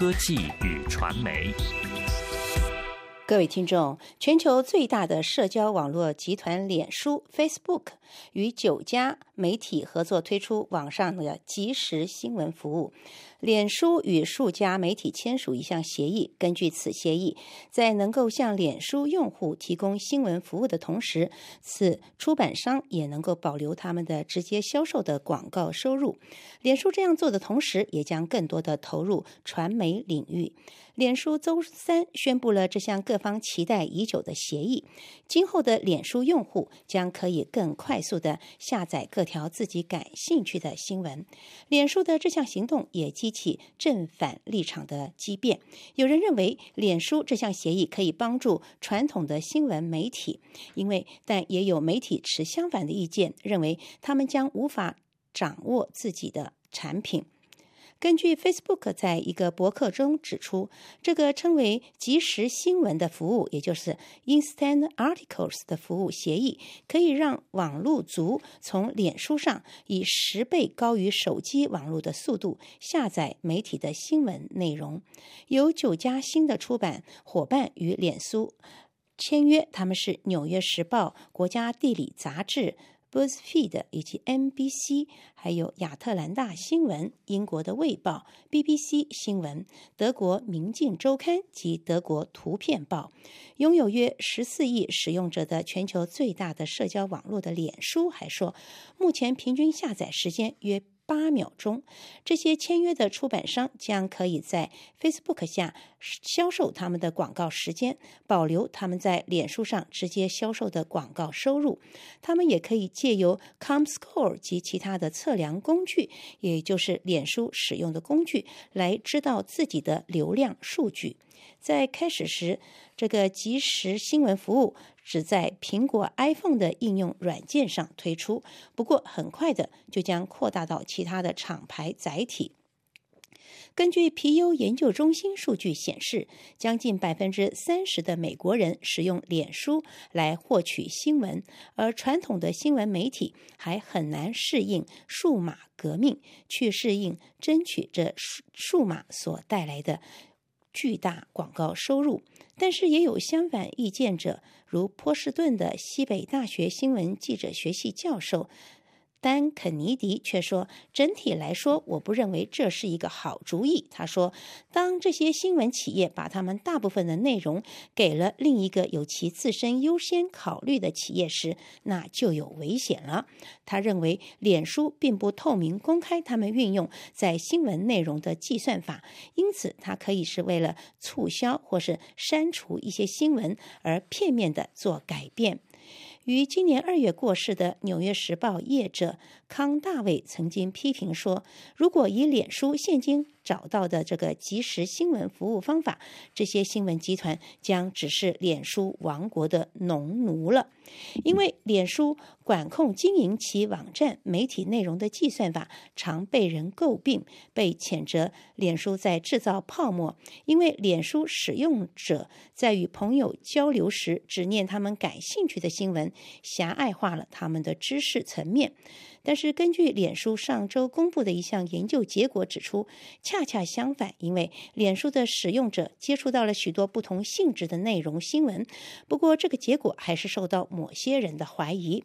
科技与传媒。各位听众，全球最大的社交网络集团脸书 （Facebook） 与九家媒体合作推出网上的即时新闻服务。脸书与数家媒体签署一项协议，根据此协议，在能够向脸书用户提供新闻服务的同时，此出版商也能够保留他们的直接销售的广告收入。脸书这样做的同时，也将更多的投入传媒领域。脸书周三宣布了这项各方期待已久的协议，今后的脸书用户将可以更快速的下载各条自己感兴趣的新闻。脸书的这项行动也激起正反立场的激辩。有人认为，脸书这项协议可以帮助传统的新闻媒体，因为但也有媒体持相反的意见，认为他们将无法掌握自己的产品。根据 Facebook 在一个博客中指出，这个称为即时新闻的服务，也就是 Instant Articles 的服务协议，可以让网络族从脸书上以十倍高于手机网络的速度下载媒体的新闻内容。有九家新的出版伙伴与脸书签约，他们是《纽约时报》、《国家地理》杂志。BuzzFeed 以及 NBC，还有亚特兰大新闻、英国的卫报、BBC 新闻、德国《明镜周刊》及德国《图片报》，拥有约十四亿使用者的全球最大的社交网络的脸书还说，目前平均下载时间约。八秒钟，这些签约的出版商将可以在 Facebook 下销售他们的广告时间，保留他们在脸书上直接销售的广告收入。他们也可以借由 ComScore 及其他的测量工具，也就是脸书使用的工具，来知道自己的流量数据。在开始时，这个即时新闻服务。只在苹果 iPhone 的应用软件上推出，不过很快的就将扩大到其他的厂牌载体。根据皮尤研究中心数据显示，将近百分之三十的美国人使用脸书来获取新闻，而传统的新闻媒体还很难适应数码革命，去适应争取这数数码所带来的。巨大广告收入，但是也有相反意见者，如波士顿的西北大学新闻记者学系教授。但肯尼迪却说：“整体来说，我不认为这是一个好主意。”他说：“当这些新闻企业把他们大部分的内容给了另一个有其自身优先考虑的企业时，那就有危险了。”他认为，脸书并不透明公开他们运用在新闻内容的计算法，因此它可以是为了促销或是删除一些新闻而片面的做改变。于今年二月过世的《纽约时报》业者康大卫曾经批评说：“如果以脸书现金找到的这个即时新闻服务方法，这些新闻集团将只是脸书王国的农奴了。因为脸书管控经营其网站媒体内容的计算法常被人诟病，被谴责脸书在制造泡沫。因为脸书使用者在与朋友交流时只念他们感兴趣的新闻，狭隘化了他们的知识层面。”但是，根据脸书上周公布的一项研究结果指出，恰恰相反，因为脸书的使用者接触到了许多不同性质的内容新闻。不过，这个结果还是受到某些人的怀疑。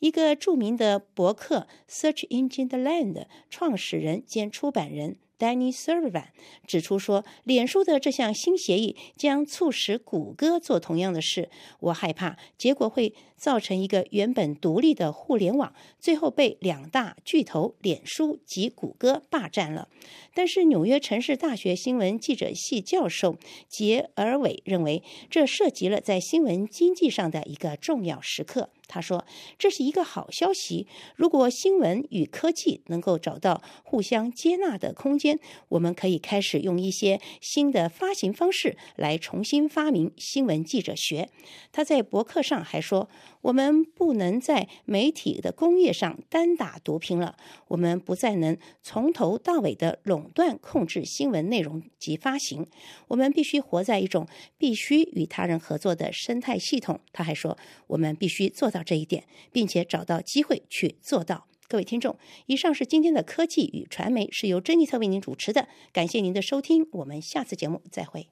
一个著名的博客 Search Engine Land 创始人兼出版人。Danny Sullivan 指出说，脸书的这项新协议将促使谷歌做同样的事。我害怕结果会造成一个原本独立的互联网，最后被两大巨头脸书及谷歌霸占了。但是，纽约城市大学新闻记者系教授杰尔韦认为，这涉及了在新闻经济上的一个重要时刻。他说：“这是一个好消息。如果新闻与科技能够找到互相接纳的空间，我们可以开始用一些新的发行方式来重新发明新闻记者学。”他在博客上还说：“我们不能在媒体的工业上单打独拼了。我们不再能从头到尾的垄断控制新闻内容及发行。我们必须活在一种必须与他人合作的生态系统。”他还说：“我们必须做。”到这一点，并且找到机会去做到。各位听众，以上是今天的科技与传媒，是由珍妮特为您主持的。感谢您的收听，我们下次节目再会。